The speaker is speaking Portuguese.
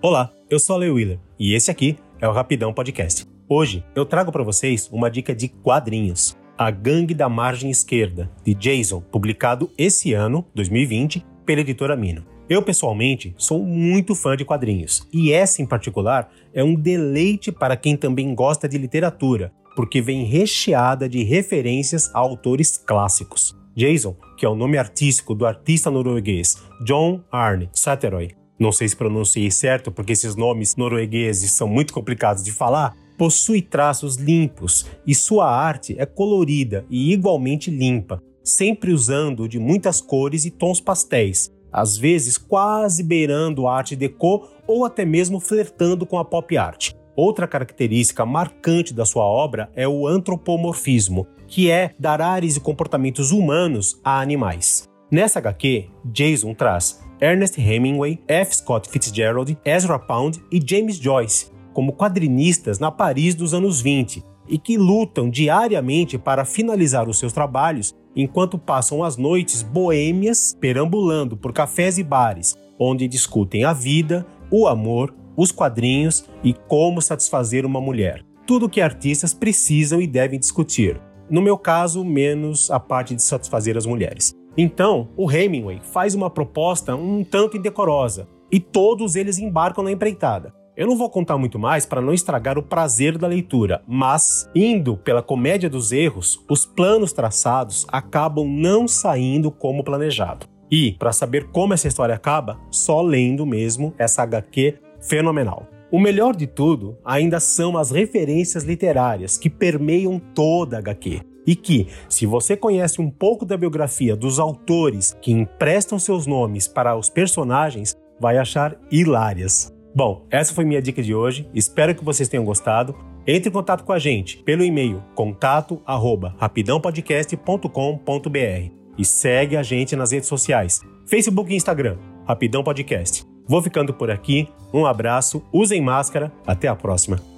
Olá, eu sou a Leo e esse aqui é o Rapidão Podcast. Hoje eu trago para vocês uma dica de quadrinhos. A Gangue da Margem Esquerda, de Jason, publicado esse ano, 2020, pela editora Mino. Eu, pessoalmente, sou muito fã de quadrinhos, e essa em particular é um deleite para quem também gosta de literatura, porque vem recheada de referências a autores clássicos. Jason, que é o nome artístico do artista norueguês John Arne Satteroy, não sei se pronunciei certo, porque esses nomes noruegueses são muito complicados de falar, possui traços limpos e sua arte é colorida e igualmente limpa, sempre usando de muitas cores e tons pastéis, às vezes quase beirando a arte deco ou até mesmo flertando com a pop art. Outra característica marcante da sua obra é o antropomorfismo, que é dar ares e comportamentos humanos a animais. Nessa HQ, Jason traz Ernest Hemingway, F. Scott Fitzgerald, Ezra Pound e James Joyce como quadrinistas na Paris dos anos 20 e que lutam diariamente para finalizar os seus trabalhos enquanto passam as noites boêmias perambulando por cafés e bares, onde discutem a vida, o amor, os quadrinhos e como satisfazer uma mulher. Tudo que artistas precisam e devem discutir. No meu caso, menos a parte de satisfazer as mulheres. Então, o Hemingway faz uma proposta um tanto indecorosa e todos eles embarcam na empreitada. Eu não vou contar muito mais para não estragar o prazer da leitura, mas, indo pela comédia dos erros, os planos traçados acabam não saindo como planejado. E, para saber como essa história acaba, só lendo mesmo essa HQ fenomenal. O melhor de tudo ainda são as referências literárias que permeiam toda a HQ e que, se você conhece um pouco da biografia dos autores que emprestam seus nomes para os personagens, vai achar hilárias. Bom, essa foi minha dica de hoje. Espero que vocês tenham gostado. Entre em contato com a gente pelo e-mail contato@rapidãopodcast.com.br e segue a gente nas redes sociais, Facebook e Instagram, Rapidão Podcast. Vou ficando por aqui. Um abraço, usem máscara, até a próxima.